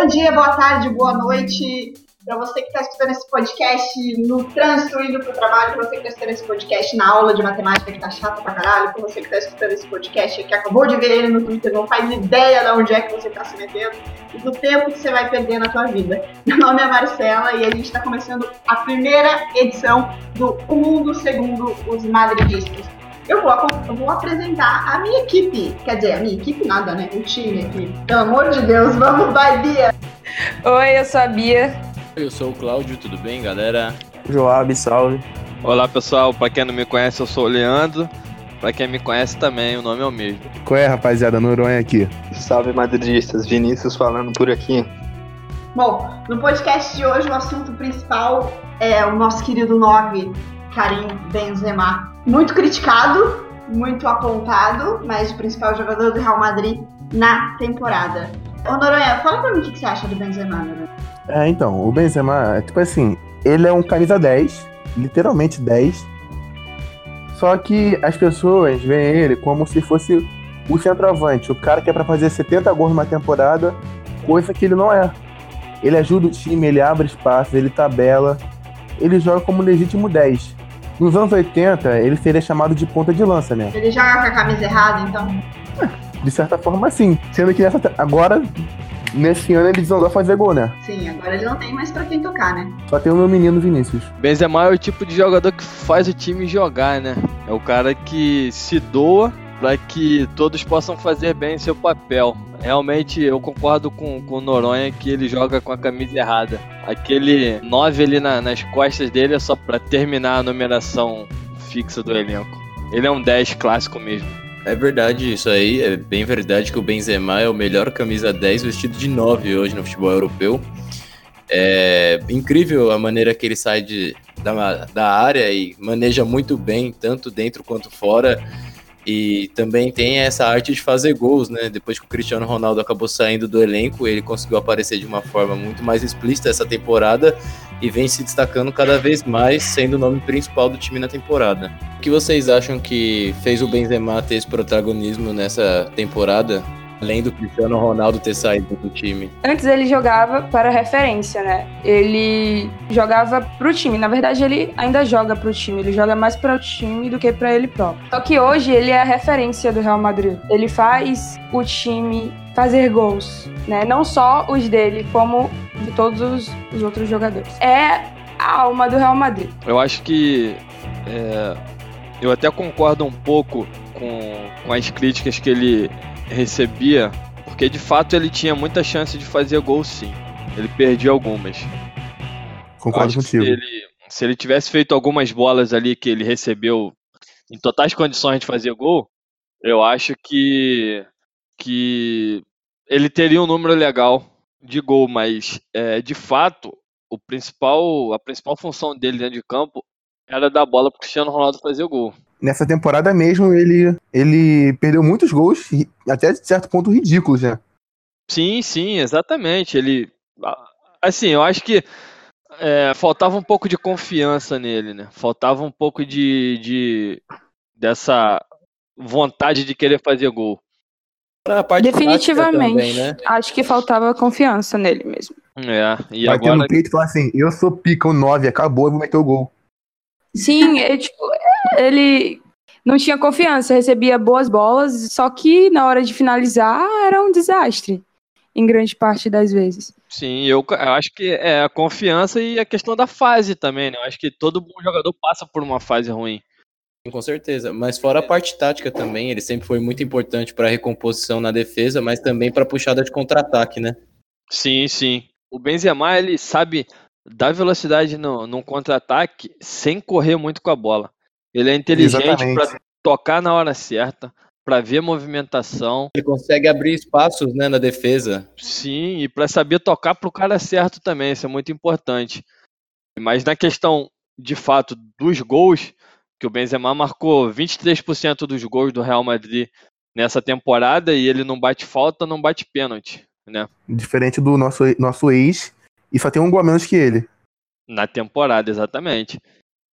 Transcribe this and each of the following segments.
Bom dia, boa tarde, boa noite para você que está escutando esse podcast no trânsito, indo para o trabalho, para você que está escutando esse podcast na aula de matemática que tá chata pra caralho, para você que está escutando esse podcast que acabou de ver ele no Twitter, não faz ideia de onde é que você está se metendo e do tempo que você vai perder na sua vida. Meu nome é Marcela e a gente está começando a primeira edição do Mundo Segundo os Madridistas. Eu vou, eu vou apresentar a minha equipe, quer dizer, a minha equipe nada, né? O time aqui. Pelo amor de Deus, vamos, vai, Bia! Oi, eu sou a Bia. Eu sou o Cláudio, tudo bem, galera? Joab, salve. Olá, pessoal. Para quem não me conhece, eu sou o Leandro. Para quem me conhece também, o nome é o mesmo. Qual é, rapaziada? Noronha aqui. Salve, madridistas. Vinícius falando por aqui. Bom, no podcast de hoje, o assunto principal é o nosso querido 9, Karim Benzema. Muito criticado, muito apontado, mas o principal jogador do Real Madrid na temporada. Ô Noronha, fala pra mim o que você acha do Benzema, Noronha. É, então, o Benzema, é tipo assim, ele é um camisa 10, literalmente 10. Só que as pessoas veem ele como se fosse o centroavante, o cara que é pra fazer 70 gols numa temporada, coisa que ele não é. Ele ajuda o time, ele abre espaços, ele tabela, ele joga como legítimo 10. Nos anos 80, ele seria chamado de ponta de lança, né? Ele joga com a camisa errada, então? De certa forma, sim. Sendo que nessa, agora nesse ano ele desandou a fazer gol, né? Sim, agora ele não tem mais pra quem tocar, né? Só tem o meu menino Vinícius. Benzema é o tipo de jogador que faz o time jogar, né? É o cara que se doa para que todos possam fazer bem seu papel. Realmente eu concordo com, com o Noronha que ele joga com a camisa errada. Aquele 9 ali na, nas costas dele é só para terminar a numeração fixa do elenco. Ele é um 10 clássico mesmo. É verdade isso aí, é bem verdade que o Benzema é o melhor camisa 10 vestido de 9 hoje no futebol europeu. É incrível a maneira que ele sai de, da, da área e maneja muito bem, tanto dentro quanto fora. E também tem essa arte de fazer gols, né? Depois que o Cristiano Ronaldo acabou saindo do elenco, ele conseguiu aparecer de uma forma muito mais explícita essa temporada e vem se destacando cada vez mais, sendo o nome principal do time na temporada. O que vocês acham que fez o Benzema ter esse protagonismo nessa temporada? Além do Cristiano Ronaldo ter saído do time. Antes ele jogava para referência, né? Ele jogava pro time. Na verdade, ele ainda joga pro time. Ele joga mais para o time do que para ele próprio. Só que hoje ele é a referência do Real Madrid. Ele faz o time fazer gols, né? Não só os dele, como de todos os, os outros jogadores. É a alma do Real Madrid. Eu acho que é, eu até concordo um pouco com, com as críticas que ele recebia, porque de fato ele tinha muita chance de fazer gol sim. Ele perdia algumas. Concordo contigo. Se ele, se ele tivesse feito algumas bolas ali que ele recebeu em totais condições de fazer gol, eu acho que, que ele teria um número legal de gol, mas é, de fato o principal, a principal função dele dentro de campo era dar bola para o Cristiano Ronaldo fazer gol nessa temporada mesmo, ele, ele perdeu muitos gols, até de certo ponto ridículos, né? Sim, sim, exatamente. Ele. Assim, eu acho que é, faltava um pouco de confiança nele, né? Faltava um pouco de, de dessa vontade de querer fazer gol. Definitivamente. Também, né? Acho que faltava confiança nele mesmo. É, e Vai agora... ter no peito e falar assim, eu sou pica, o 9, acabou, eu vou meter o gol. Sim, é, tipo, ele não tinha confiança, recebia boas bolas, só que na hora de finalizar era um desastre, em grande parte das vezes. Sim, eu, eu acho que é a confiança e a questão da fase também, né? Eu acho que todo bom jogador passa por uma fase ruim. Com certeza, mas fora a parte tática também, ele sempre foi muito importante para a recomposição na defesa, mas também para a puxada de contra-ataque, né? Sim, sim. O Benzema, ele sabe dar velocidade no, no contra-ataque sem correr muito com a bola. Ele é inteligente para tocar na hora certa, para ver a movimentação. Ele consegue abrir espaços né, na defesa. Sim, e para saber tocar para o cara certo também, isso é muito importante. Mas na questão, de fato, dos gols, que o Benzema marcou 23% dos gols do Real Madrid nessa temporada e ele não bate falta, não bate pênalti, né? Diferente do nosso, nosso ex, e só tem um gol a menos que ele. Na temporada, exatamente.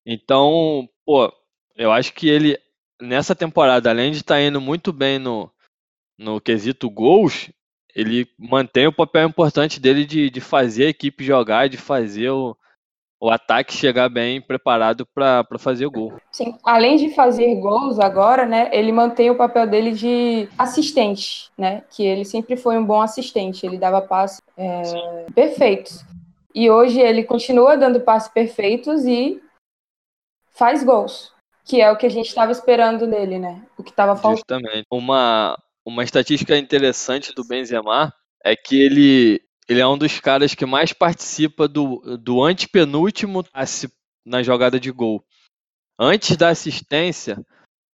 Então, pô, eu acho que ele, nessa temporada, além de estar tá indo muito bem no, no quesito gols, ele mantém o papel importante dele de, de fazer a equipe jogar, de fazer o, o ataque chegar bem preparado para fazer gol. Sim, além de fazer gols agora, né, ele mantém o papel dele de assistente, né, que ele sempre foi um bom assistente, ele dava passes é, perfeitos. E hoje ele continua dando passes perfeitos e faz gols, que é o que a gente estava esperando dele, né, o que estava faltando. Justamente. Uma, uma estatística interessante do Benzema é que ele ele é um dos caras que mais participa do, do antepenúltimo passe na jogada de gol. Antes da assistência,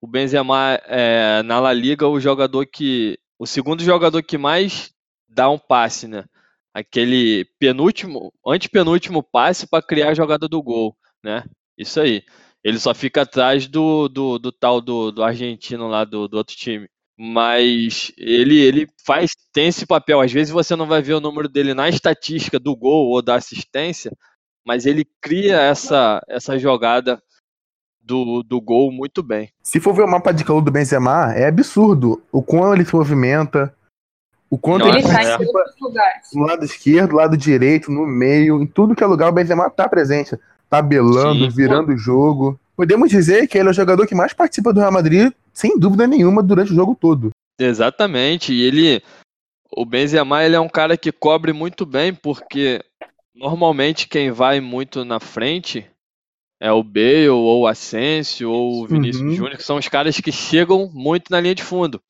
o Benzema é, na La Liga o jogador que o segundo jogador que mais dá um passe, né? Aquele penúltimo, antepenúltimo passe para criar a jogada do gol, né? Isso aí. Ele só fica atrás do, do, do tal do, do argentino lá do, do outro time. Mas ele, ele faz, tem esse papel. Às vezes você não vai ver o número dele na estatística do gol ou da assistência, mas ele cria essa, essa jogada do, do gol muito bem. Se for ver o mapa de calor do Benzema, é absurdo o quão ele se movimenta, o quanto Ele ele está em participa todos os lugares. no lado esquerdo, lado direito, no meio, em tudo que é lugar o Benzema tá presente. Tabelando, Sim, virando o jogo. Podemos dizer que ele é o jogador que mais participa do Real Madrid, sem dúvida nenhuma, durante o jogo todo. Exatamente. E ele. O Benzema ele é um cara que cobre muito bem, porque normalmente quem vai muito na frente é o Bale, ou o Asensio, ou o Vinícius Uhum. Júnior, que são os caras que chegam muito na linha de fundo.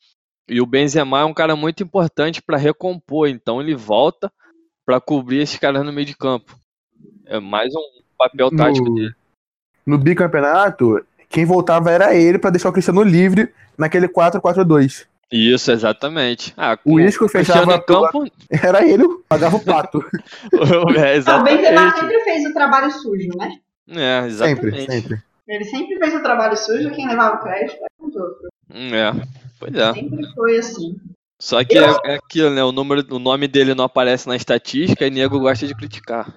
E o Benzema é um cara muito importante para recompor, então ele volta para cobrir esses caras no meio de campo. É mais um papel tático No, dele. no bicampeonato, quem voltava era ele pra deixar o Cristiano livre naquele 4-4-2. Isso, exatamente. Ah, O Isco fechava em campo, Era ele, pagava o pato. é, o exatamente. sempre fez o trabalho sujo, né? É, sempre, exatamente. sempre. Ele sempre fez o trabalho sujo, quem levava o crédito era os outros. É, pois é. Sempre foi assim. Só que é, é aquilo, né? O, número, o nome dele não aparece na estatística e nego gosta de criticar.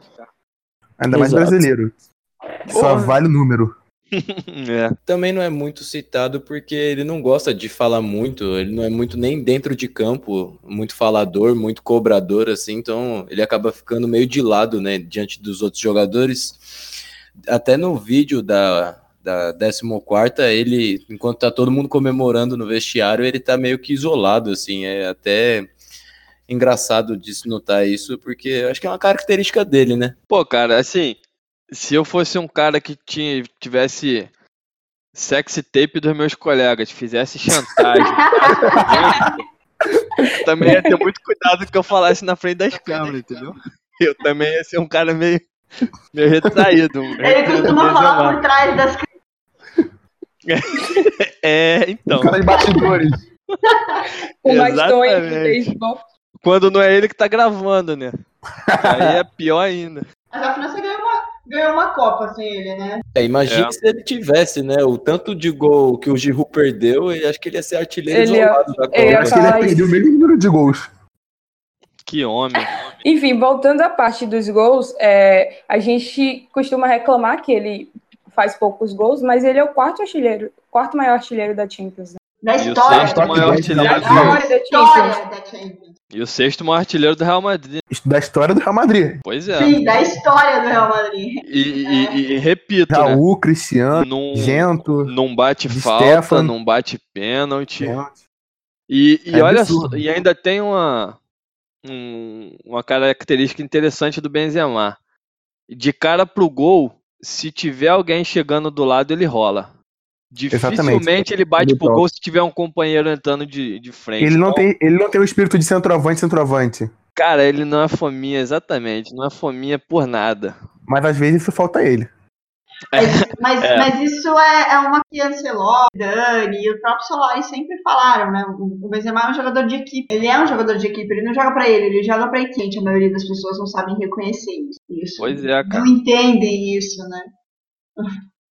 Ainda mais Exato. brasileiro. Só Porra. vale o número. É, Também não é muito citado porque ele não gosta de falar muito, ele não é muito nem dentro de campo, muito falador, muito cobrador, assim, então ele acaba ficando meio de lado, né, diante dos outros jogadores. Até no vídeo da, da 14, ele, enquanto tá todo mundo comemorando no vestiário, ele tá meio que isolado, assim, é até engraçado de se notar isso, porque eu acho que é uma característica dele, né? Pô, cara, assim, se eu fosse um cara que tinha, tivesse sexy tape dos meus colegas, fizesse chantagem, eu também ia ter muito cuidado que eu falasse na frente das câmeras, entendeu? Eu também ia ser um cara meio, meio retraído. um Ele costuma falar por trás das É, então. O cara de bastidores. Que Exatamente. fez gol. Quando não é ele que tá gravando, né? Aí é pior ainda. Mas a França ganhou uma, ganhou uma Copa sem ele, né? É, imagine É. se ele tivesse, né, o tanto de gol que o Giroud perdeu, e acho que ele ia ser artilheiro Ele ia- isolado da Copa. Eu acho que ele ia perder o mesmo número de gols. Que homem. Enfim, voltando à parte dos gols, é, a gente costuma reclamar que ele faz poucos gols, mas ele é o quarto artilheiro, quarto maior artilheiro da Champions. Né? Da o história. sexto Top maior 10 artilheiro da do Da história da Champions. E o sexto maior artilheiro do Real Madrid. Da história do Real Madrid. Pois é. Sim, da história do Real Madrid. E, e- e repito, né? Raul, Cristiano, Num, Gento. num bate falta, Stefano. num bate pênalti. E, e É olha absurdo. e ainda tem uma, um- uma característica interessante do Benzema. De cara pro gol, se tiver alguém chegando do lado, ele rola. Dificilmente ele bate Ele pro gol se tiver um companheiro entrando de, de frente. Ele não, Então, tem, ele não tem o espírito de centroavante, centroavante. Cara, ele não é fominha, exatamente. Não é fominha por nada. Mas às vezes isso falta a ele. Mas, mas, É. mas isso é, é uma que Ancelotti, Dani e o próprio Solari sempre falaram, né? O Benzema é um jogador de equipe. Ele é um jogador de equipe, ele não joga pra ele, ele joga pra equipe. A maioria das pessoas não sabem reconhecer isso. isso. Pois é, cara. Não entendem isso, né?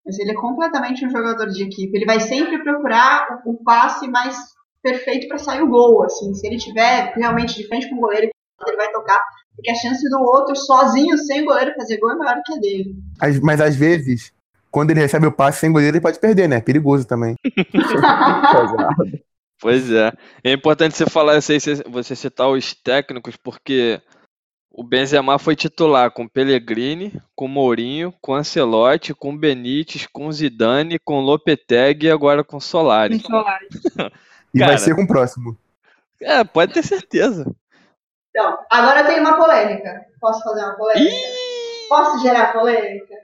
Mas ele é completamente um jogador de equipe. Ele vai sempre procurar o, o passe mais perfeito pra sair o gol, assim. Se ele tiver realmente de frente com o goleiro, ele vai tocar. Porque a chance do outro, sozinho, sem o goleiro fazer gol, é maior que a dele. Às- Mas às vezes, quando ele recebe o passe sem goleiro, ele pode perder, né? É perigoso também. Pois é. É importante você falar isso aí, você citar os técnicos, porque o Benzema foi titular com Pellegrini, com Mourinho, com Ancelotti, com Benítez, com Zidane, com Lopetegui e agora com Solari. Solari. E Cara. vai ser com o próximo. É, pode ter certeza. Então, agora tem uma polêmica. Posso fazer uma polêmica? Ih, Posso gerar polêmica?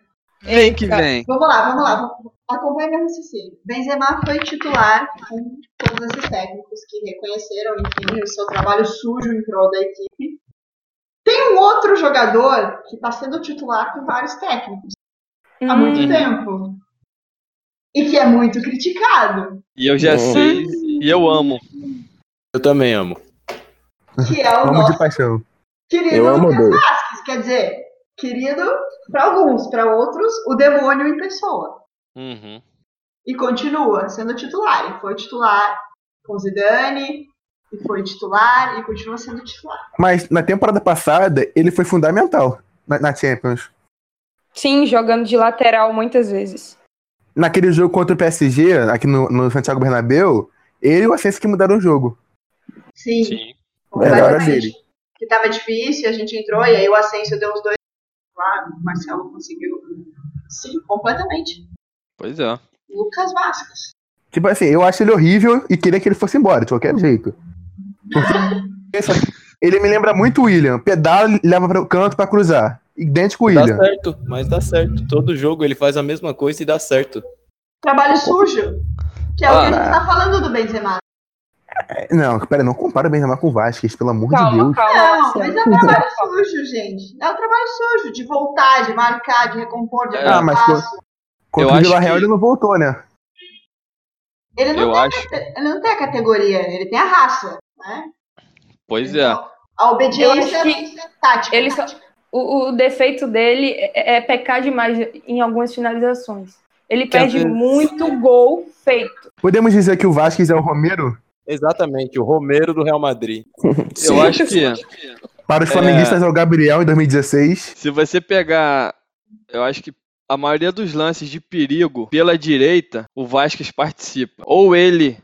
vem que Eita. vem. Vamos lá, vamos lá. Acompanhe meu raciocínio. Benzema foi titular com todos esses técnicos que reconheceram, enfim, o seu trabalho sujo em prol da equipe. Tem um outro jogador que está sendo titular com vários técnicos há Hum, muito Uhum. tempo. E que é muito criticado. E eu já Hum. sei, e eu amo. Eu também amo. Que é o Amo nosso de paixão. querido Eu amo Lucas. Vasquez. Quer dizer, querido para alguns, para outros, o demônio em pessoa. Uhum. e continua sendo titular. E foi titular com Zidane, e foi titular, e continua sendo titular. Mas na temporada passada, ele foi fundamental na, na Champions. Sim, jogando de lateral muitas vezes. Naquele jogo contra o PSG, aqui no, no Santiago Bernabéu, ele e o Ascenso que mudaram o jogo. Sim, Sim. Era a hora completamente. dele. Que tava difícil, a gente entrou, e aí o Asensio deu os dois. Claro, o Marcelo conseguiu. Sim, completamente. Pois é. Lucas Vasquez. Tipo assim, eu acho ele horrível e queria que ele fosse embora, de qualquer jeito. Ele me lembra muito o William. Pedala e leva para o canto para cruzar. Idêntico o Dá William. certo, mas dá certo. Todo jogo ele faz a mesma coisa e dá certo. Trabalho sujo. Que é o que a Ah. gente tá falando do Benzema. Não, pera, não compara o Benzema com o Vasquez, pelo amor de Calma, Deus. calma. Não, mas é um trabalho sujo, gente. É um trabalho sujo de voltar, de marcar, de recompor, de É. Ah, mas espaço. Contra Eu o Vila Real que- ele não voltou, né? Ele não, Eu tem, acho. ele não tem a categoria, ele tem a raça, né? Pois é. Então, A obediência Eu acho tática. ele só- O, o defeito dele é, é pecar demais em algumas finalizações. Ele Que perde vezes- muito gol feito. Podemos dizer que o Vasquez é o Romero? Exatamente, o Romero do Real Madrid. Eu acho que Para os flamenguistas é o Gabriel em 2016. se você pegar, eu acho que a maioria dos lances de perigo pela direita, o Vasquez participa. Ou ele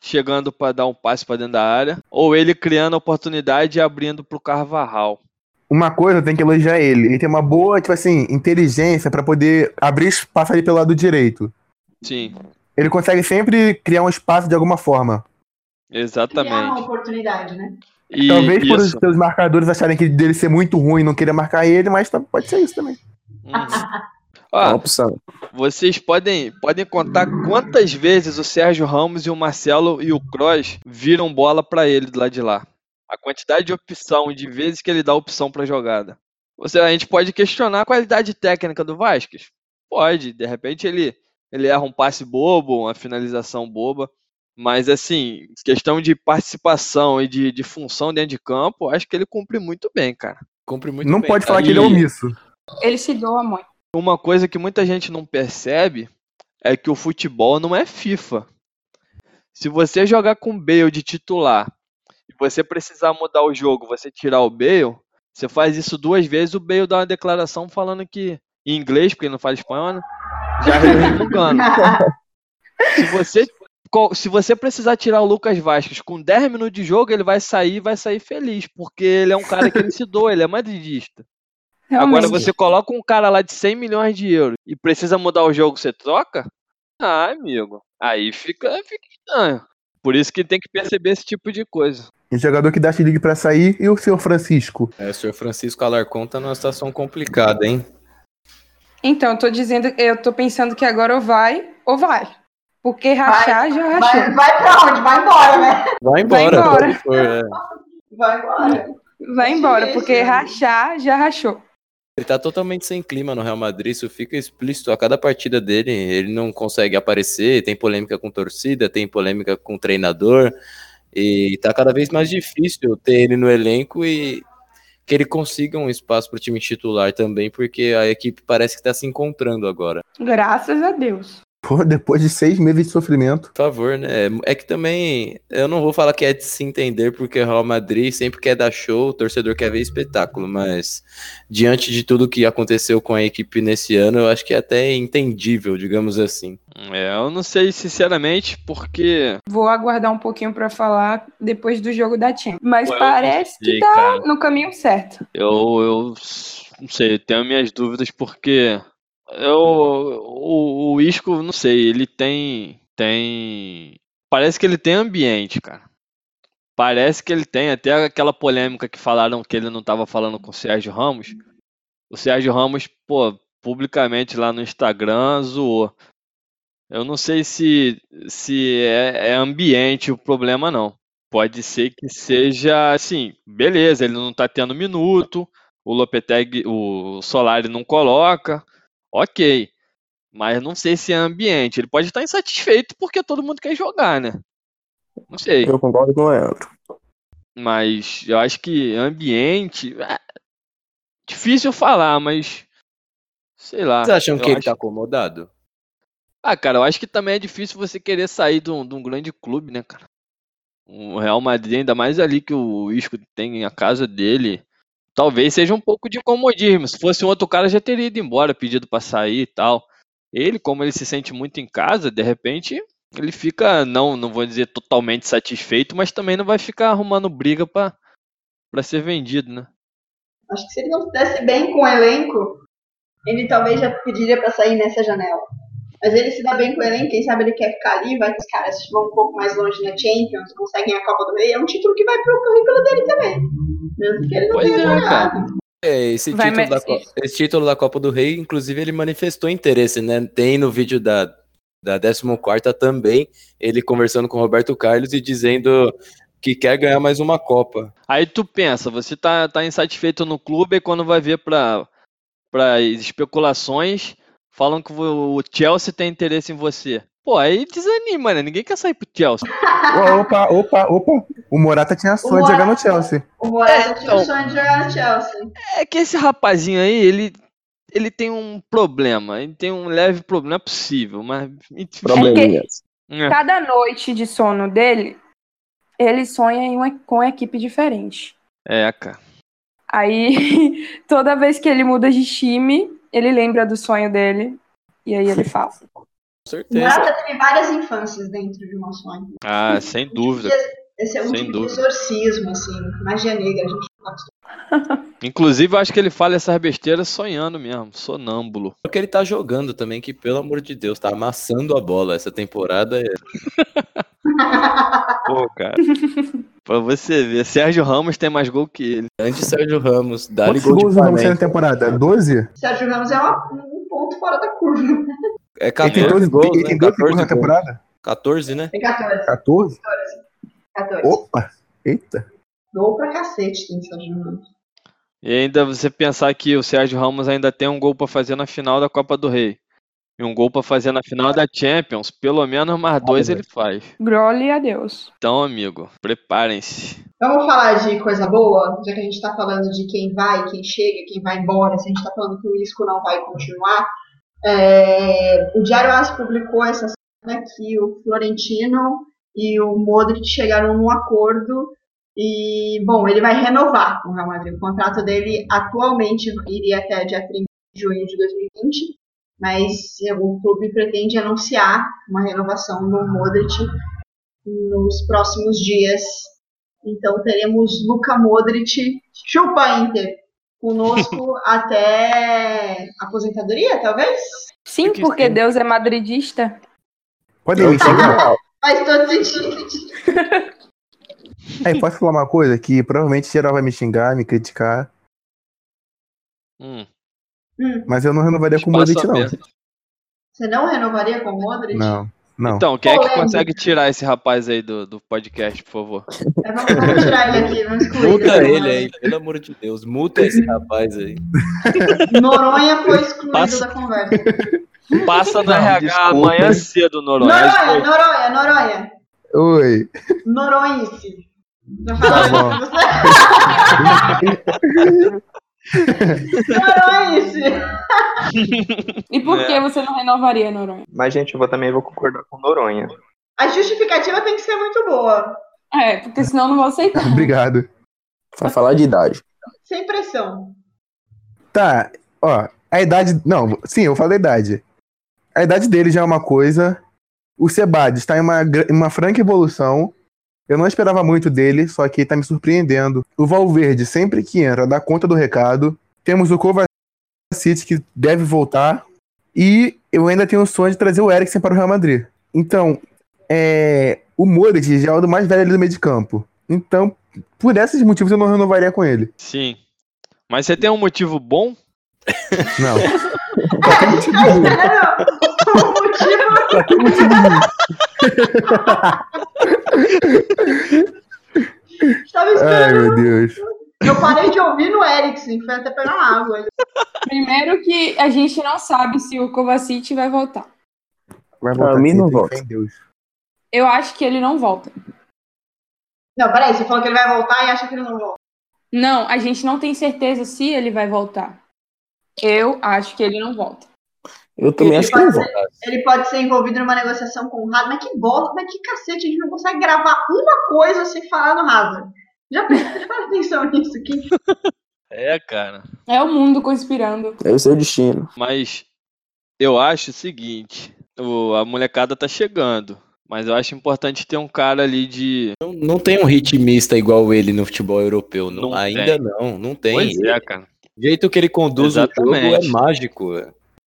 chegando para dar um passe para dentro da área, ou ele criando oportunidade e abrindo pro Carvajal. Uma coisa tenho que elogiar ele. Ele tem uma boa, tipo assim, inteligência para poder abrir espaço ali pelo lado direito. Sim, Ele consegue sempre criar um espaço de alguma forma. Criar uma exatamente. oportunidade, né? E Talvez por os seus marcadores acharem que dele ser muito ruim e não querer marcar ele, mas tá- pode ser isso também. Uhum. É uma Ó, opção. vocês podem, podem contar quantas vezes o Sérgio Ramos e o Marcelo e o Kroos viram bola para ele do lado de lá. A quantidade de opção, de vezes que ele dá opção para jogada. Você, a gente pode questionar a qualidade técnica do Vasquez? Pode, de repente ele, ele erra um passe bobo, uma finalização boba. Mas assim, questão de participação e de, de função dentro de campo, acho que ele cumpre muito bem, cara. Cumpre muito não bem, pode falar que ele é omisso. Ele se doa muito. Uma coisa que muita gente não percebe é que o futebol não é FIFA. Se você jogar com Bale de titular e você precisar mudar o jogo, você tirar o Bale, você faz isso duas vezes, o Bale dá uma declaração falando que em inglês, porque ele não fala espanhol, né? Já resmungando. Se você se você precisar tirar o Lucas Vasquez com 10 minutos de jogo, ele vai sair vai sair feliz, porque ele é um cara que ele se doa, ele é madridista. Agora Realmente. você coloca um cara lá de 100 milhões de euros e precisa mudar o jogo, você troca? Ah, amigo. Aí fica, fica estranho. Por isso que tem que perceber esse tipo de coisa. Um jogador que dá ligue pra sair e o senhor Francisco. É, o senhor Francisco Alarcon tá numa situação complicada, hein? Então, eu tô dizendo, eu tô pensando que agora ou vai ou vai. Porque rachar já rachou. Vai, vai pra onde? Vai embora, né? Vai embora. embora. se for, é. Vai embora. Vai embora, porque rachar já rachou. Ele tá totalmente sem clima no Real Madrid, isso fica explícito a cada partida dele. Ele não consegue aparecer, tem polêmica com torcida, tem polêmica com treinador. E tá cada vez mais difícil ter ele no elenco e que ele consiga um espaço pro time titular também, porque a equipe parece que tá se encontrando agora. Graças a Deus. Pô, depois de seis meses de sofrimento. Por favor, né? É que também eu não vou falar que é de se entender, porque o Real Madrid sempre quer dar show, o torcedor quer ver espetáculo, mas diante de tudo que aconteceu com a equipe nesse ano, eu acho que é até entendível, digamos assim. É, eu não sei sinceramente, porque. Vou aguardar um pouquinho para falar depois do jogo da Champions. Mas eu parece sei, que tá cara. no caminho certo. Eu, eu não sei, tenho minhas dúvidas porque eu, o, o Isco, não sei, ele tem, tem, parece que ele tem ambiente, cara. Parece que ele tem, até aquela polêmica que falaram que ele não estava falando com o Sérgio Ramos. O Sérgio Ramos, pô, publicamente lá no Instagram zoou. Eu não sei se, se é, é ambiente o problema, não. Pode ser que seja assim, beleza, ele não tá tendo minuto, o Lopetegui, o Solari não coloca, ok. Mas não sei se é ambiente. Ele pode estar insatisfeito porque todo mundo quer jogar, né? Não sei. Eu concordo com o Leandro. Mas eu acho que ambiente. é difícil falar, mas. Sei lá. Vocês acham que ele acho- tá acomodado? Ah, cara, eu acho que também é difícil você querer sair de um, de um grande clube, né, cara? O Real Madrid, ainda mais ali que o Isco tem a casa dele. Talvez seja um pouco de comodismo. Se fosse um outro cara, já teria ido embora, pedido pra sair e tal. Ele, como ele se sente muito em casa, de repente, ele fica, não, não vou dizer totalmente satisfeito, mas também não vai ficar arrumando briga pra ser vendido, né? Acho que se ele não se desse bem com o elenco, ele talvez já pediria pra sair nessa janela. Mas ele se dá bem com o elenco, quem sabe ele quer ficar ali, vai que os caras vão um pouco mais longe na Champions, conseguem a Copa do Rei, é um título que vai pro currículo dele também. Mesmo que ele não Pois tenha é. É, esse Vai título, da, merecer. Co- esse título da Copa do Rei, inclusive, ele manifestou interesse, né? Tem no vídeo da, da 14 também, ele conversando com o Roberto Carlos e dizendo que quer ganhar mais uma Copa. Aí tu pensa, você tá, tá insatisfeito no clube e quando vai ver para as especulações, falam que o Chelsea tem interesse em você. Pô, aí desanima, né? Ninguém quer sair pro Chelsea. Opa, opa, opa. O Morata tinha sonho de jogar no Chelsea. O Morata É, tinha então. sonho de jogar no Chelsea. É que esse rapazinho aí, ele, ele tem um problema. Ele tem um leve problema. Não é possível, mas. Probleminhas. É. Cada noite de sono dele, ele sonha em uma, com uma equipe diferente. É, cara. Aí, toda vez que ele muda de time, ele lembra do sonho dele. E aí ele fala. Com O certeza. Morata teve várias infâncias dentro de um sonho. Ah, sem dúvida. Esse é um Sem tipo dúvida. de exorcismo, assim, magia negra, a gente. Inclusive, eu acho que ele fala essas besteiras sonhando mesmo, sonâmbulo. Porque ele tá jogando também, que pelo amor de Deus, tá amassando a bola. Essa temporada é Pô, cara. pra você ver, Sérgio Ramos tem mais gol que ele. grande Sérgio Ramos. Dá-lhe gol gols de Ramos tem na temporada? 12? Sérgio Ramos é um ponto fora da curva. É Ele tem 14 12 gols, ele né? tem 12 gols 14 na temporada? 14, né? Tem 14. 14? 14. Opa! Eita! Gol pra cacete tem Sérgio Ramos. E ainda você pensar que o Sérgio Ramos ainda tem um gol pra fazer na final da Copa do Rei. E um gol pra fazer na final da Champions. Pelo menos mais dois ele faz. Glória a Deus. Então, amigo, preparem-se. Vamos falar de coisa boa, já que a gente tá falando de quem vai, quem chega, quem vai embora, se a gente tá falando que o Isco não vai continuar. É, o Diário As publicou essa semana que o Florentino e o Modric chegaram num acordo e, bom, ele vai renovar com o Real Madrid. O contrato dele atualmente iria até dia 30 de junho de 2020, mas o clube pretende anunciar uma renovação do Modric nos próximos dias. Então teremos Luka Modric, chupa Inter, conosco até aposentadoria, talvez? Sim, Porque. Deus é madridista. Me xingar? Faz todo sentido. Aí, posso falar uma coisa? Que provavelmente geral vai me xingar, me criticar, Hum, Hum, mas eu não renovaria com o espaço Modric, não. você não renovaria com o Modric? Não, não. Então, quem é que Polêmica. consegue tirar esse rapaz aí do, do podcast, por favor? É, vamos, vamos tirar ele aqui, vamos excluir. Multa desse ele momento. aí, pelo amor de Deus. Multa esse rapaz aí. Noronha foi excluído Passa- da conversa. Passa no RH desculpa. amanhã cedo, Noronha. Noronha, Noronha, Noronha. Oi. Noronhice. Já Tá falou você? Noronhice. E por É. que você não renovaria, Noronha? Mas, gente, eu vou, também vou concordar com Noronha. A justificativa tem que ser muito boa. É, porque senão eu não vou aceitar. Obrigado. Pra falar de idade. Sem pressão. Tá, ó, a idade. Não, sim, eu falo a idade. A idade dele já é uma coisa. O Sebades está em uma, em uma franca evolução. Eu não esperava muito dele, só que tá me surpreendendo. O Valverde, sempre que entra, dá conta do recado. Temos o Kovacic, que deve voltar. E eu ainda tenho o sonho de trazer o Eriksen para o Real Madrid. Então, é, o Modric já é o do mais velho ali do meio de campo. Então, por esses motivos, eu não renovaria com ele. Sim. Mas você tem um motivo bom? Não. O motivo. Só tem motivo ruim. Estava Ai, esperando. meu Deus. Eu parei de ouvir no Ericsson, foi até pegar uma água. Primeiro que a gente não sabe se o Kovacic vai voltar. Vai Pra mim não volta. Eu acho que ele não volta. Não, peraí, você falou que ele vai voltar e acha que ele não volta. Não, a gente não tem certeza se ele vai voltar. Eu acho que ele não volta. Eu também Ele acho que não ser- Ele pode ser envolvido numa negociação com o Hazard, mas que bosta, mas que cacete, a gente não consegue gravar uma coisa sem falar no Hazard. Já presta atenção nisso aqui. É, cara. É o mundo conspirando. É o seu destino. Mas eu acho o seguinte: o- a molecada tá chegando. Mas eu acho importante ter um cara ali de. Não, não tem um ritmista igual ele no futebol europeu. Não, Não ainda tem. não, não tem. Pois é, cara. O jeito que ele conduz o jogo Exatamente. é mágico.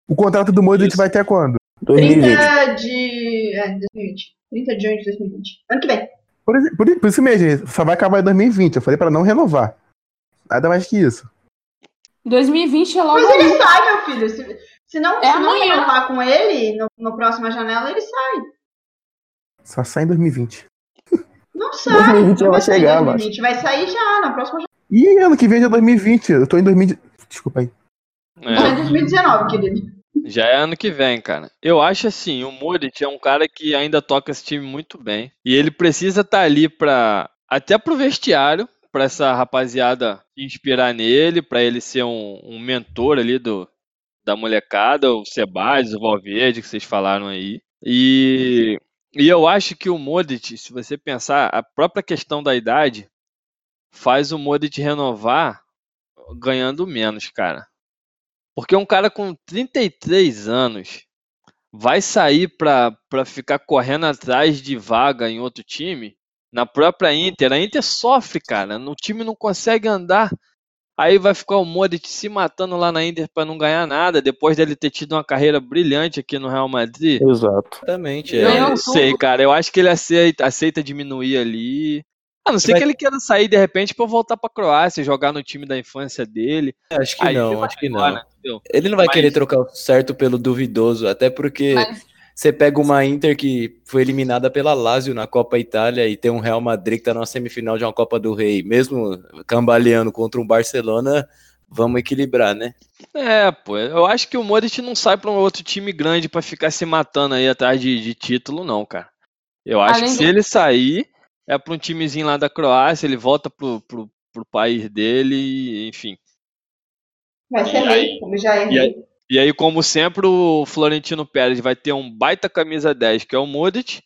É. O contrato do Modric vai até quando? 2020. 30 de. É, 2020. 30 de junho de 2020. Ano que vem. Por, por, por isso mesmo, só vai acabar em 2020. Eu falei pra não renovar. Nada mais que isso. 2020 é logo Mas ele sai, meu filho. Se, se não, É se não renovar com ele no, no próxima janela, ele sai. Só sai em 2020. Não sai. 2020 não vai sair em chegar, 2020. Vai sair já, na próxima janela. E ano que vem já é 2020. Eu tô em 2020. Desculpa aí. É. É, 2019, querido. Já é ano que vem, cara. Eu acho assim: o Modric é um cara que ainda toca esse time muito bem. E ele precisa estar ali pra. Até pro vestiário, pra essa rapaziada inspirar nele, pra ele ser um, um mentor ali do, da molecada, o Sebades, o Valverde, que vocês falaram aí. E, e eu acho que o Modric, se você pensar, a própria questão da idade faz o Modric renovar ganhando menos, cara. Porque um cara com 33 anos vai sair pra, pra ficar correndo atrás de vaga em outro time, na própria Inter. A Inter sofre, cara. O time não consegue andar. Aí vai ficar o Modric se matando lá na Inter pra não ganhar nada, depois dele ter tido uma carreira brilhante aqui no Real Madrid. Exato. Exatamente. Eu É. Ganhou não sei, cara. Eu acho que ele aceita, aceita diminuir ali. A não ser Vai- que ele queira sair de repente pra voltar pra Croácia, jogar no time da infância dele. Acho que Aí não, acho que embora, não. entendeu? Ele não vai Mas- querer trocar o certo pelo duvidoso, até porque Mas- você pega uma Inter que foi eliminada pela Lazio na Copa Itália e tem um Real Madrid que tá na semifinal de uma Copa do Rei, mesmo cambaleando contra um Barcelona, vamos equilibrar, né? É, pô, eu acho que o Modric não sai pra um outro time grande pra ficar se matando aí atrás de, de título, não, cara. Eu acho Além que se ele sair, é pra um timezinho lá da Croácia, ele volta pro, pro, pro país dele, enfim. Vai ser rei, como já é e rei. E aí, como sempre, o Florentino Pérez vai ter um baita camisa 10, que é o Modric,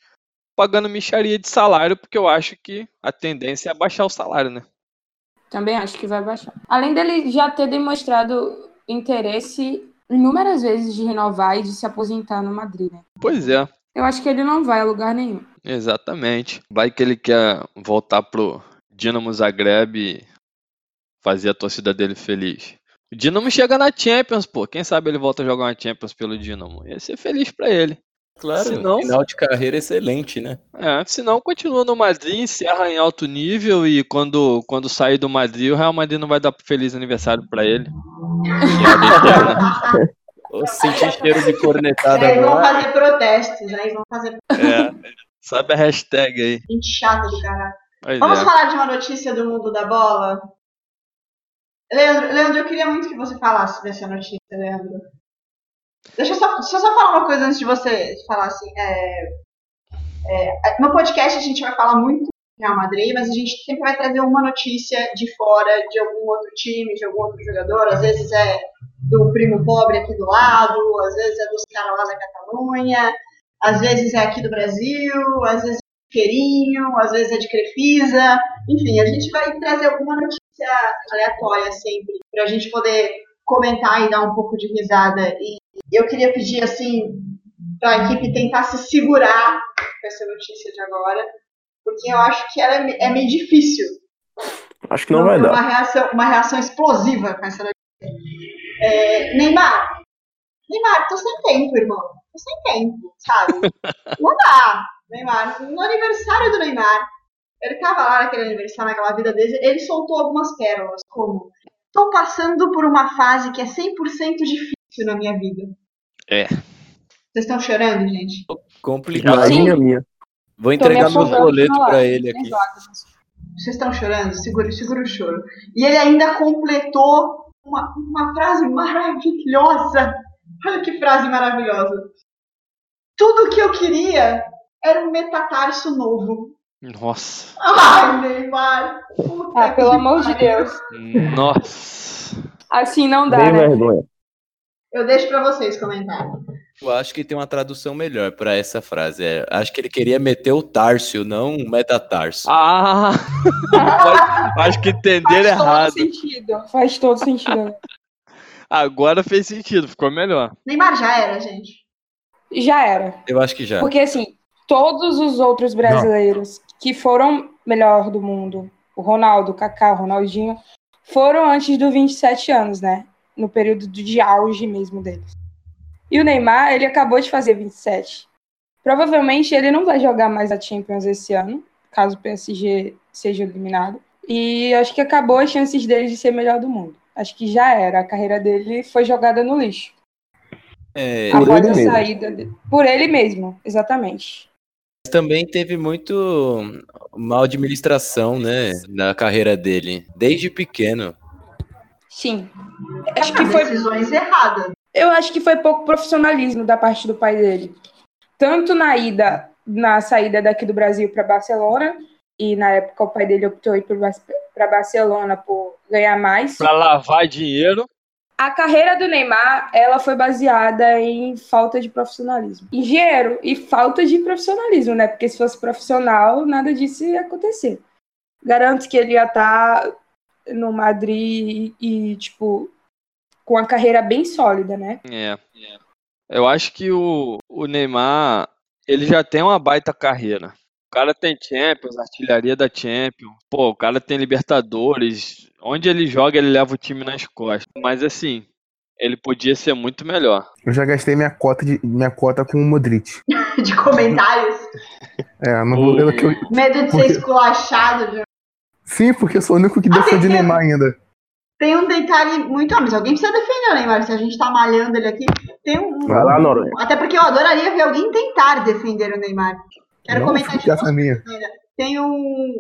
pagando micharia de salário, porque eu acho que a tendência é baixar o salário, né? Também acho que vai baixar. Além dele já ter demonstrado interesse inúmeras vezes de renovar e de se aposentar no Madrid, né? Pois é. Eu acho que ele não vai a lugar nenhum. Exatamente. Vai que ele quer voltar pro Dinamo Zagreb e fazer a torcida dele feliz. O Dinamo chega na Champions, pô. Quem sabe ele volta a jogar uma Champions pelo Dinamo. Ia ser feliz pra ele. Claro, Se não- final de carreira excelente, né? É, se não, continua no Madrid, encerra em alto nível e quando, quando sair do Madrid, o Real Madrid não vai dar feliz aniversário pra ele. Piada eterna. Ô, Senti cheiro de cornetada É, vão agora. fazer protestos, né? Vão fazer É. Sabe a hashtag aí. gente chata do caralho. Pois Vamos é. falar de uma notícia do mundo da bola? Leandro, Leandro, eu queria muito que você falasse dessa notícia, Leandro. Deixa eu só, deixa eu só falar uma coisa antes de você falar assim. é, é, no podcast a gente vai falar muito Real Madrid, mas a gente sempre vai trazer uma notícia de fora de algum outro time, de algum outro jogador. Às vezes é do primo pobre aqui do lado, às vezes é dos caras lá da Catalunha, às vezes é aqui do Brasil, às vezes é de Queirinho, às vezes é de Crefisa. Enfim, a gente vai trazer alguma notícia aleatória sempre, para a gente poder comentar e dar um pouco de risada. E eu queria pedir, assim, para a equipe tentar se segurar com essa notícia de agora, porque eu acho que ela é, é meio difícil. Acho que não vai uma dar. Reação, uma reação explosiva com essa notícia. É, Neymar, Neymar, tô sem tempo, irmão. Tô sem tempo, sabe? Não dá, Neymar. No aniversário do Neymar, ele tava lá naquele aniversário, naquela vida dele, ele soltou algumas pérolas, como tô passando por uma fase que é 100% difícil na minha vida. É. Vocês estão chorando, gente? Complicado. Imagina a minha. Vou entregar meu boleto live, ele aqui. Vocês estão chorando? Segura, segura o choro. E ele ainda completou uma, uma frase maravilhosa. Olha que frase maravilhosa. Tudo que eu queria era um metatarso novo. Nossa. Ai, Neymar. Puta Ah, pelo amor de. Deus. Nossa. Assim não dá, Bem né? vergonha. Eu deixo pra vocês comentarem. Eu acho que tem uma tradução melhor pra essa frase. É, acho que ele queria meter o Tárcio, não o metatarso. Ah! Acho que entenderam Faz todo errado. sentido. Faz todo sentido. Agora fez sentido, ficou melhor. Neymar já era, gente. Já era. Eu acho que já. Porque, assim, todos os outros brasileiros que foram melhor do mundo, o Ronaldo, o Kaká, o Ronaldinho, foram antes dos 27 anos, né? No período de auge mesmo deles. E o Neymar, ele acabou de fazer 27. Provavelmente ele não vai jogar mais a Champions esse ano, caso o PSG seja eliminado. E acho que acabou as chances dele de ser melhor do mundo. Acho que já era. A carreira dele foi jogada no lixo. É, Por após ele a mesmo. saída dele. Por ele mesmo, exatamente. Mas também teve muito mal administração, né, na carreira dele, desde pequeno. Sim. Acho que foi, Decisões erradas. eu acho que foi pouco profissionalismo da parte do pai dele. Tanto na ida, na saída daqui do Brasil para Barcelona, e na época o pai dele optou ir para Barcelona por ganhar mais. Pra lavar dinheiro. A carreira do Neymar, ela foi baseada em falta de profissionalismo. Em dinheiro e falta de profissionalismo, né? Porque se fosse profissional, nada disso ia acontecer. Garanto que ele ia estar no Madrid e, tipo, com a carreira bem sólida, né? É. Eu acho que o, o Neymar, ele já tem uma baita carreira. O cara tem Champions, artilharia da Champions. Pô, o cara tem Libertadores. Onde ele joga, ele leva o time nas costas. Mas assim, ele podia ser muito melhor. Eu já gastei minha cota, de, minha cota com o Modric. De comentários. É, não vou. eu- que eu- Medo de ser Porque- esculachado. de- sim, porque eu sou o único que defende Neymar ainda. Tem um detalhe muito. Ah, mas alguém precisa defender o Neymar. Se a gente tá malhando ele aqui. Tem um. Vai lá, Noronha. Até porque eu adoraria ver alguém tentar defender o Neymar. Quero Não, comentar de essa minha. Tem um.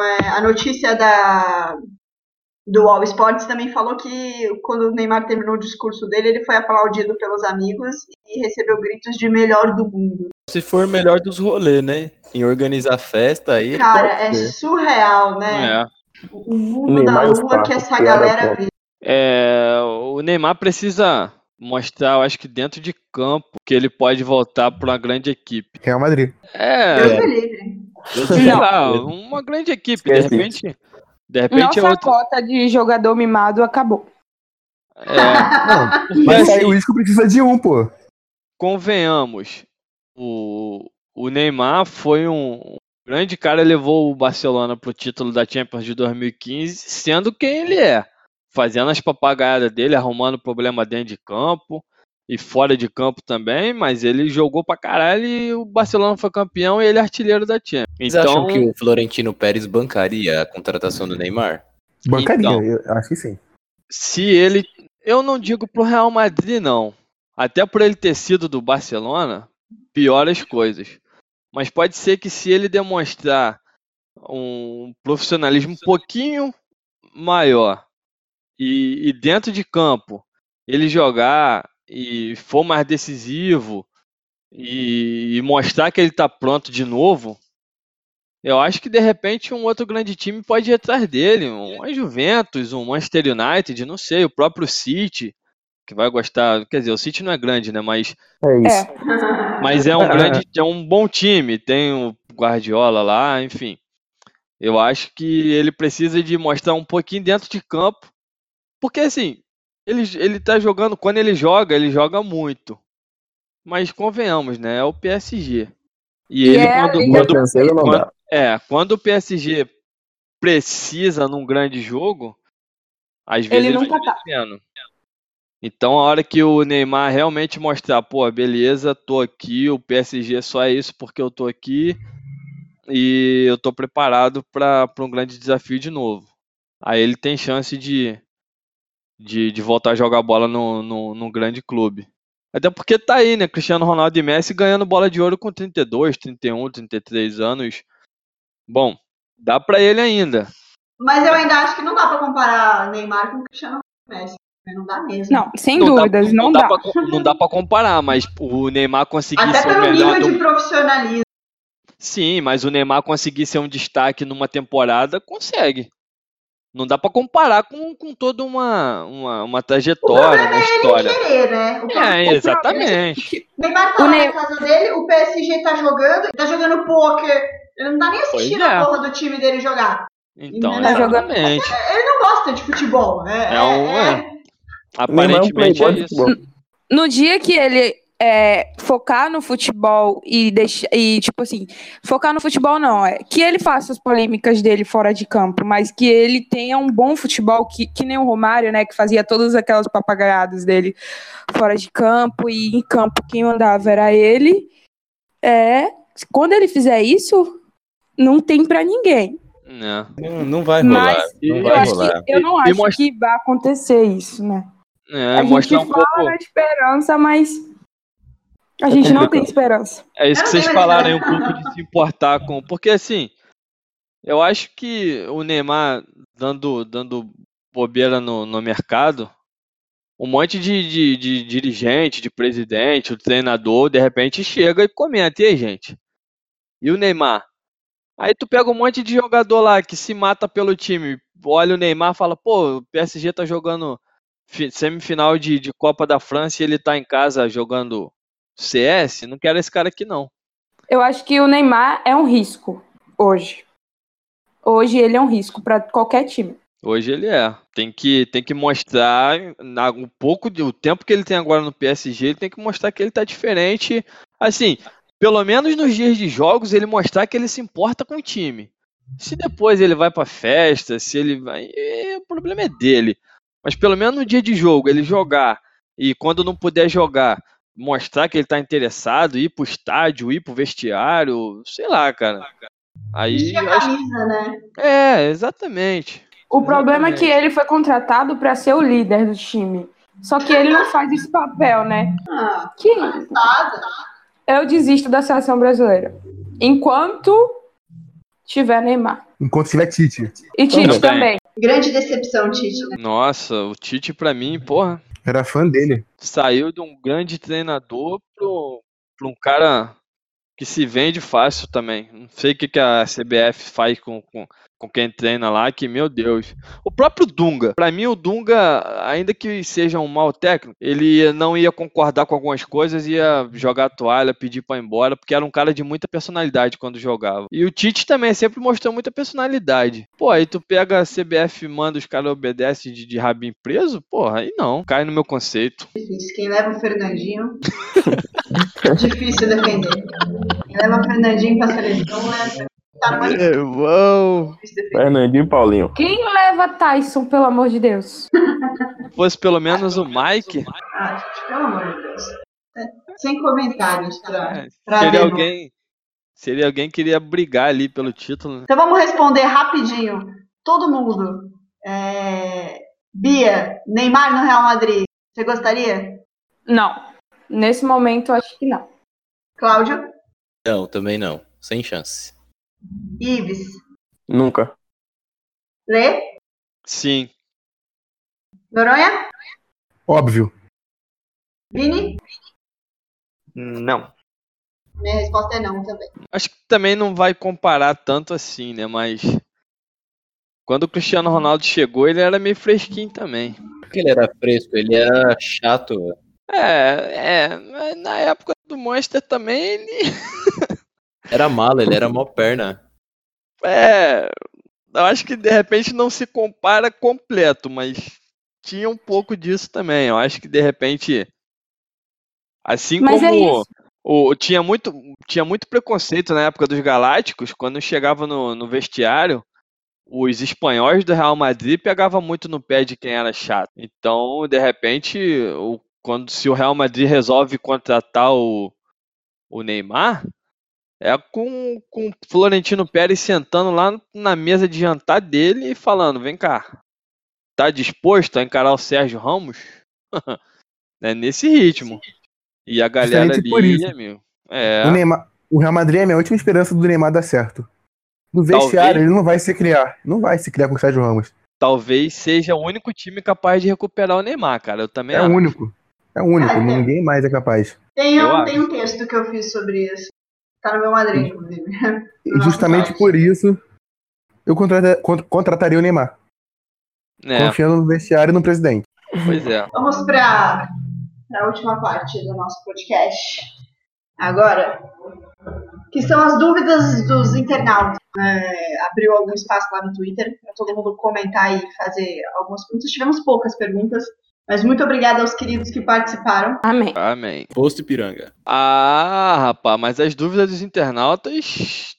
é, a notícia da. Do All Sports também falou que quando o Neymar terminou o discurso dele, ele foi aplaudido pelos amigos e recebeu gritos de melhor do mundo. Se for melhor dos rolês, né? Em organizar festa aí. Cara, pode é ser. surreal, né? É. O mundo Neymar da lua papos, que essa galera vive. É, o Neymar precisa mostrar, eu acho que dentro de campo, que ele pode voltar para uma grande equipe. Real Madrid. É, Deus me livre. sei lá, uma grande equipe. De repente, de repente é Nossa outro. cota de jogador mimado acabou. É, Não, mas assim, aí o Isco precisa de um, pô. convenhamos, o, o Neymar foi um um grande cara, levou o Barcelona pro título da Champions de 2015, sendo quem ele é. Fazendo as papagaiadas dele, arrumando problema dentro de campo e fora de campo também, mas ele jogou pra caralho e o Barcelona foi campeão e ele é artilheiro da Champions. Vocês Então, acham que o Florentino Pérez bancaria a contratação do Neymar? Bancaria, Então. eu acho que sim. se ele. Eu não digo pro Real Madrid, não. Até por ele ter sido do Barcelona, pior as coisas. Mas pode ser que se ele demonstrar um profissionalismo um pouquinho maior e, e dentro de campo ele jogar e for mais decisivo e, e mostrar que ele está pronto de novo, eu acho que de repente um outro grande time pode ir atrás dele, um Juventus, um Manchester United, não sei, o próprio City. que vai gostar. Quer dizer, o City não é grande, né? Mas, É isso. É. mas é um grande, é um bom time. Tem o Guardiola lá, enfim. Eu acho que ele precisa de mostrar um pouquinho dentro de campo. Porque assim, ele, ele tá jogando, quando ele joga, ele joga muito. Mas convenhamos, né? É o PSG. E ele, é- quando, quando, não dá. é, quando o PSG precisa num grande jogo, às vezes Ele ele fica tá. devendo. Então, a hora que o Neymar realmente mostrar, pô, beleza, tô aqui, o PSG só é isso porque eu tô aqui e eu tô preparado para um grande desafio de novo. Aí ele tem chance de, de, de voltar a jogar bola no, no, num grande clube. Até porque tá aí, né? Cristiano Ronaldo e Messi ganhando bola de ouro com 32, 31, 33 anos. Bom, dá pra ele ainda. Mas eu ainda acho que não dá pra comparar Neymar com Cristiano Messi. Não dá mesmo. Não, sem Não dá- dúvidas, não, não dá. pra, não dá pra comparar, mas o Neymar conseguir Até ser o pelo melhor nível do... de profissionalismo. Sim, mas o Neymar conseguir ser um destaque numa temporada, consegue. Não dá pra comparar com, com toda uma, uma, uma trajetória, uma é ele história. querer, né? O problema É, exatamente. O Neymar tá O na casa dele, o PSG tá jogando, tá jogando pôquer. Ele não tá nem assistindo é. a porra do time dele jogar. Então, jogando- exatamente. Ele não gosta de futebol. É, É um- é- é. Aparentemente é um playboy de isso. futebol. No dia que ele é, focar no futebol e deixar. E, tipo assim, focar no futebol não, é que ele faça as polêmicas dele fora de campo, mas que ele tenha um bom futebol, que, que nem o Romário, né? Que fazia todas aquelas papagaiadas dele fora de campo e em campo quem mandava era ele. É. Quando ele fizer isso, não tem pra ninguém. É. Não, não vai rolar. Mas não eu, vai acho rolar. que, eu não E acho mostra- que vai acontecer isso, né? É, a gente mostrar um fala pouco. na esperança, mas a gente não tem esperança. É isso que vocês falaram aí, um pouco de se importar com. Porque assim, eu acho que o Neymar dando, dando bobeira no, no mercado, um monte de, de, de dirigente, de presidente, o treinador, de repente chega e comenta, e aí, gente? E o Neymar? Aí tu pega um monte de jogador lá que se mata pelo time, olha o Neymar e fala, pô, o PSG tá jogando fi- semifinal de, de Copa da França e ele tá em casa jogando CS, não quero esse cara aqui não. Eu acho que o Neymar é um risco hoje. Hoje ele é um risco para qualquer time. Hoje ele é. Tem que, tem que mostrar na- um pouco de, o tempo que ele tem agora no PSG, ele tem que mostrar que ele tá diferente. Assim, pelo menos nos dias de jogos, ele mostrar que ele se importa com o time. Se depois ele vai pra festa, se ele vai. é, o problema é dele. Mas pelo menos no dia de jogo, ele jogar e quando não puder jogar, mostrar que ele tá interessado, ir pro estádio, ir pro vestiário, sei lá, cara. Aí a camisa, né? é, exatamente. O problema é que ele foi contratado para ser o líder do time. Só que ele não faz esse papel, né? Ah, Que nada. eu desisto da seleção brasileira. Enquanto tiver Neymar. Enquanto tiver Tite. E Tite Também. também. Grande decepção, Tite. né? Nossa, o Tite pra mim, porra, Era fã dele. saiu de um grande treinador pro, pro um cara que se vende fácil também. Não sei o que, que a CBF faz com, com, com quem treina lá, que, meu Deus. O próprio Dunga. Pra mim, o Dunga, ainda que seja um mau técnico, ele não ia concordar com algumas coisas, ia jogar a toalha, pedir pra ir embora, porque era um cara de muita personalidade quando jogava. E o Tite também sempre mostrou muita personalidade. Pô, aí tu pega a CBF, manda os caras obedecem de, de rabinho preso, porra, aí não. Cai no meu conceito. Difícil. Quem leva o Fernandinho. Difícil defender. Quem leva o Fernandinho pra seleção, né? Tá muito Irmão. difícil defender. Fernandinho e Paulinho. Quem leva Tyson, pelo amor de Deus? Se fosse pelo menos o Mike, Ah, gente, pelo amor de Deus. É, Sem comentários pra, é, pra seria alguém. Seria alguém que iria brigar ali pelo título. né? Então vamos responder rapidinho. Todo mundo. É, Bia, Neymar no Real Madrid. Você gostaria? Não. Nesse momento, acho que não. Cláudio? Não, também não. Sem chance. Ives? Nunca. Lê? Sim. Noronha? Óbvio. Vini? Não. Minha resposta é não também. Acho que também não vai comparar tanto assim, né? Mas. Quando o Cristiano Ronaldo chegou, ele era meio fresquinho também. Porque ele era fresco, ele era chato. velho. É, é, mas na época do Monster também ele. Era mala, ele era mó perna. É. Eu acho que de repente não se compara completo, mas tinha um pouco disso também. Eu acho que de repente. Assim Mas é como isso. o, tinha, muito, tinha muito preconceito na época dos Galácticos, quando chegava no, no vestiário, os espanhóis do Real Madrid pegavam muito no pé de quem era chato. Então, de repente, o, quando se o Real Madrid resolve contratar o, o Neymar, é com, com o Florentino Pérez sentando lá na mesa de jantar dele e falando: vem cá, tá disposto a encarar o Sérgio Ramos? é nesse ritmo. E a galera ali, amigo. É, O, Neymar, o Real Madrid é a minha última esperança do Neymar dar certo. No Talvez. vestiário, ele não vai se criar. Não vai se criar com o Sérgio Ramos. talvez seja o único time capaz de recuperar o Neymar, cara. Eu também É o único. É o único. Ninguém mais é capaz. Tem um, tem um texto que eu fiz sobre isso. Tá no meu madrinho, inclusive. E justamente por isso, eu contrata- cont- contrataria o Neymar. É, Confiando no vestiário e no presidente. pois é. Vamos para a última parte do nosso podcast. Agora, que são as dúvidas dos internautas. É, abriu algum espaço lá no Twitter para todo mundo comentar e fazer algumas perguntas. Tivemos poucas perguntas, mas muito obrigada aos queridos que participaram. Amém. Amém. Posto Ipiranga. Ah, rapaz, mas as dúvidas dos internautas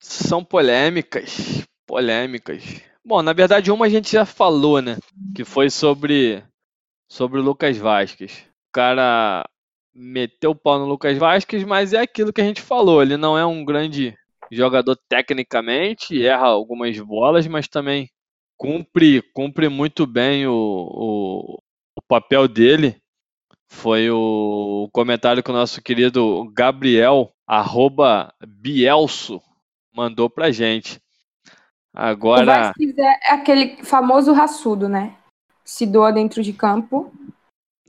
são polêmicas. Polêmicas. Bom, na verdade, uma a gente já falou, né? Que foi sobre, sobre o Lucas Vasquez. O cara meteu o pau no Lucas Vasquez, mas é aquilo que a gente falou. Ele não é um grande jogador tecnicamente, erra algumas bolas, mas também cumpre, cumpre muito bem o, o, o papel dele foi o comentário que o nosso querido Gabriel, arroba Bielso, mandou pra gente. O Agora, Vasquez é aquele famoso raçudo, né? Se doa dentro de campo.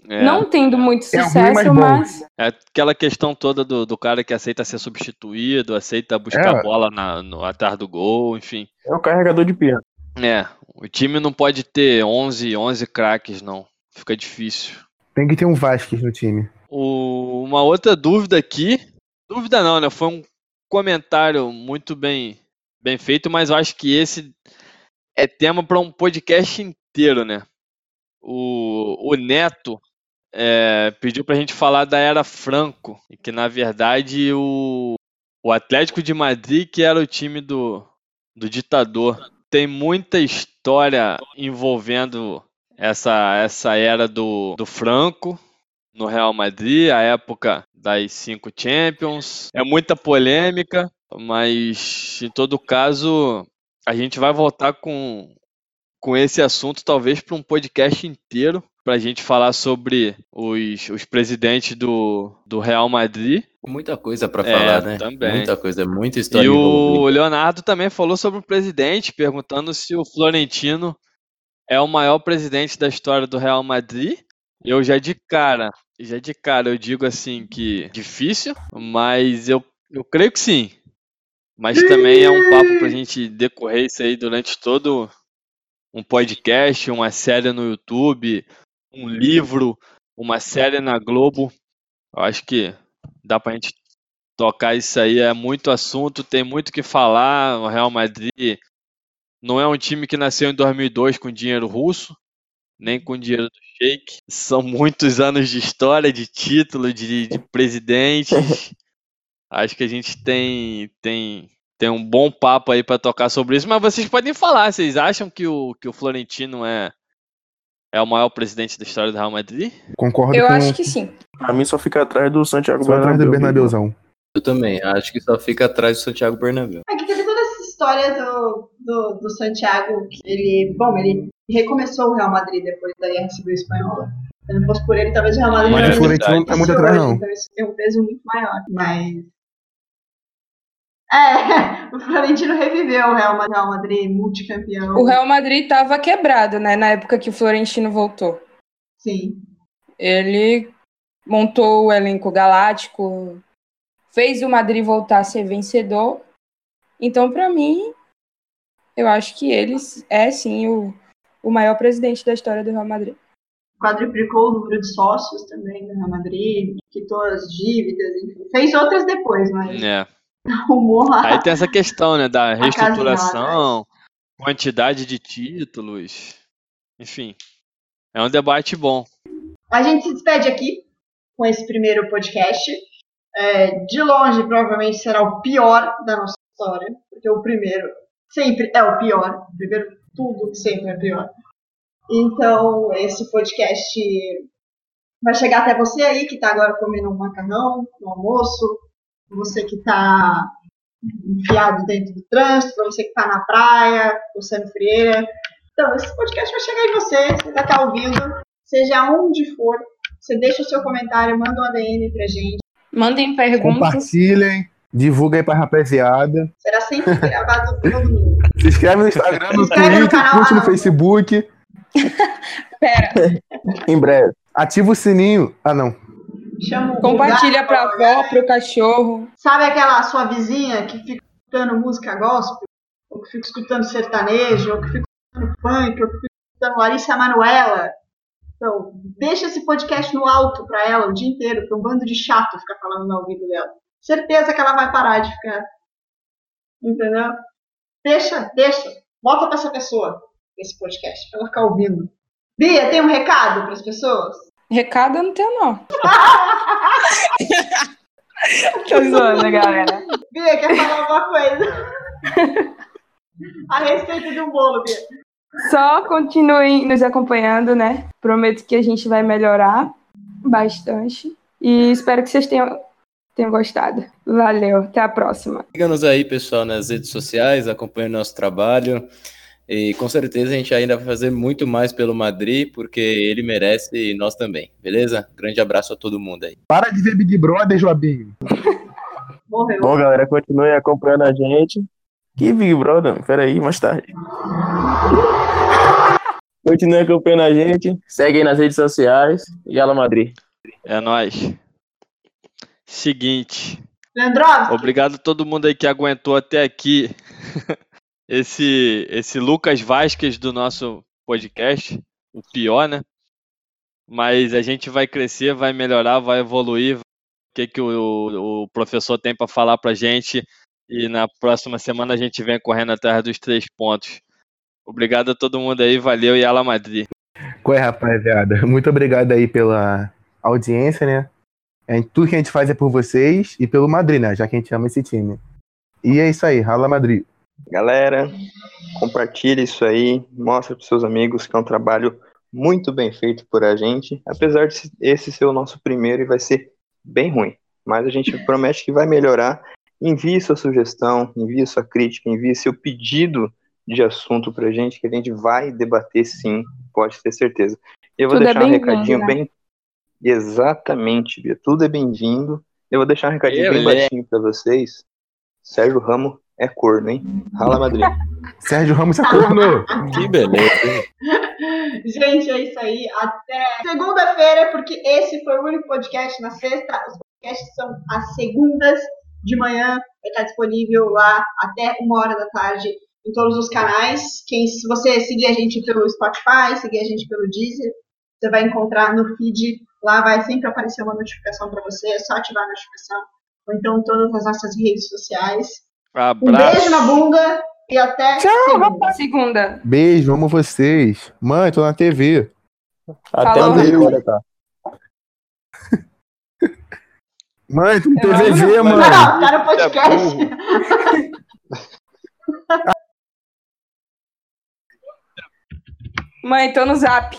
é, Não tendo muito É ruim, sucesso, mas mas. é aquela questão toda do, do cara que aceita ser substituído, aceita buscar É. bola na, no, atrás do gol, enfim. É o carregador de pia. É, o time não pode ter 11, 11 craques, não. Fica difícil. Tem que ter um Vasquez no time. O- uma outra dúvida aqui, dúvida não, né? Foi um comentário muito bem, bem feito, mas eu acho que esse é tema para um podcast inteiro, né? O, o Neto é, pediu para a gente falar da era Franco, e que na verdade o, o Atlético de Madrid, que era o time do, do ditador, tem muita história envolvendo essa, essa era do, do Franco no Real Madrid, a época das cinco Champions. É muita polêmica, mas em todo caso a gente vai voltar com, com esse assunto talvez para um podcast inteiro para a gente falar sobre os, os presidentes do, do Real Madrid. Muita coisa pra É, falar, né? também. Muita coisa, muita história E o Leonardo também falou sobre o presidente, perguntando se o Florentino é o maior presidente da história do Real Madrid. Eu já de cara, já de cara eu digo assim que difícil, mas eu, eu creio que sim. Mas também é um papo pra gente decorrer isso aí durante todo um podcast, uma série no YouTube, um livro, uma série na Globo. Eu acho que dá pra gente tocar isso aí, é muito assunto, tem muito o que falar. O Real Madrid não é um time que nasceu em 2002 com dinheiro russo, nem com dinheiro do Sheik. São muitos anos de história, de título, de, de presidentes. Acho que a gente tem, tem, tem um bom papo aí para tocar sobre isso, mas vocês podem falar, vocês acham que o, que o Florentino é, é o maior presidente da história do Real Madrid? Concordo Eu com acho que sim. Pra mim só fica atrás do Santiago só atrás do Bernabéu. Bernabeuzão. Eu também, acho que só fica atrás do Santiago Bernabéu. História do, do, do Santiago, que ele, bom, ele recomeçou o Real Madrid depois da Guerra Civil Espanhola. Se não fosse por ele, talvez o Real Madrid Mas não o tivesse Florentino não tá muito atrás, não. Então isso tem um peso muito maior. Mas. É, o Florentino reviveu o Real Madrid, Real Madrid multicampeão. O Real Madrid estava quebrado, né? Na época que o Florentino voltou. Sim. Ele montou o elenco galáctico, fez o Madrid voltar a ser vencedor. Então, para mim, eu acho que ele é sim o, o maior presidente da história do Real Madrid. Quadriplicou o número de sócios também do Real Madrid, quitou as dívidas, enfim. Fez outras depois, mas É. arrumou a, Aí tem essa questão, né, da reestruturação, quantidade de títulos, enfim. É um debate bom. A gente se despede aqui com esse primeiro podcast. É, de longe, provavelmente será o pior da nossa história, porque o primeiro sempre é o pior. O primeiro, tudo sempre é pior. Então, esse podcast vai chegar até você aí que está agora comendo um macarrão no almoço, você que está enfiado dentro do trânsito, para você que está na praia, coçando frieira. Então, esse podcast vai chegar em você, você vai estar ouvindo, seja onde for. Você deixa o seu comentário, manda um ADM pra gente. Mandem perguntas. Compartilhem, divulga aí pra rapaziada. Será sempre gravado todo mundo. Se inscreve no Instagram, no Twitter, canal curte no Facebook. Pera, Em breve. Ativa o sininho. Ah, não. Chama o compartilha gato, pra avó, galera. pro cachorro. Sabe aquela sua vizinha que fica escutando música gospel? Ou que fica escutando sertanejo? Ou que fica escutando funk? Ou que fica escutando Larissa Manoela? Então, deixa esse podcast no alto pra ela o dia inteiro, pra um bando de chato ficar falando no ouvido dela. Certeza que ela vai parar de ficar. Entendeu? Deixa, deixa. Bota pra essa pessoa esse podcast, pra ela ficar ouvindo. Bia, tem um recado pras pessoas? Recado eu não tenho, não. Tô zoando, galera. Bia, quer falar alguma coisa? A respeito de um bolo, Bia. Só continuem nos acompanhando, né? Prometo que a gente vai melhorar bastante. E espero que vocês tenham, tenham gostado. Valeu, até a próxima. Siga-nos aí, pessoal, nas redes sociais, acompanhe o nosso trabalho. E com certeza a gente ainda vai fazer muito mais pelo Madrid, porque ele merece e nós também, beleza? Grande abraço a todo mundo aí. Para de ver Big Brother, Joabinho. Morreu. Bom, galera, continue acompanhando a gente. Que Big Brother? Peraí, mais tarde. Continue acompanhando a gente. Segue aí nas redes sociais. E Ala Madrid. É nóis. Seguinte. Leandrovski, Obrigado a todo mundo aí que aguentou até aqui esse, esse Lucas Vasquez do nosso podcast. O pior, né? Mas a gente vai crescer, vai melhorar, vai evoluir. O que, que o, o professor tem para falar pra gente. E na próxima semana a gente vem correndo atrás dos três pontos. Obrigado a todo mundo aí, valeu e Ala Madrid. Qual é, rapaziada? Muito obrigado aí pela audiência, né? É, tudo que a gente faz é por vocês e pelo Madrid, né? Já que a gente ama esse time. E é isso aí, Rala Madrid. Galera, compartilhe isso aí, mostra para seus amigos que é um trabalho muito bem feito por a gente, apesar de esse ser o nosso primeiro e vai ser bem ruim, mas a gente promete que vai melhorar. Envie sua sugestão, envie sua crítica, envie seu pedido de assunto pra gente que a gente vai debater sim, pode ter certeza. Eu vou Tudo é deixar um bem-vindo, recadinho né? bem exatamente, Bia, tudo é bem-vindo. Eu vou deixar um recadinho bem baixinho pra vocês. Sérgio Ramos é corno, hein? Rala Madrid. Sérgio Ramos é corno. Que beleza, hein? gente, é isso aí. Até segunda-feira, porque esse foi o único podcast na sexta. Os podcasts são às segundas de manhã. Vai estar disponível lá até uma hora da tarde em todos os canais. Quem, se você seguir a gente pelo Spotify, seguir a gente pelo Deezer, você vai encontrar no feed. Lá vai sempre aparecer uma notificação para você. É só ativar a notificação. Ou então todas as nossas redes sociais. Um Abraço. beijo na bunda e até segunda. Segunda. Beijo, amo vocês. Mãe, tô na TV. Até Falou. onde agora, tá? Mãe, tô no Eu TVZ, amo- mãe. Não, tá no É podcast. Mãe, tô no zap.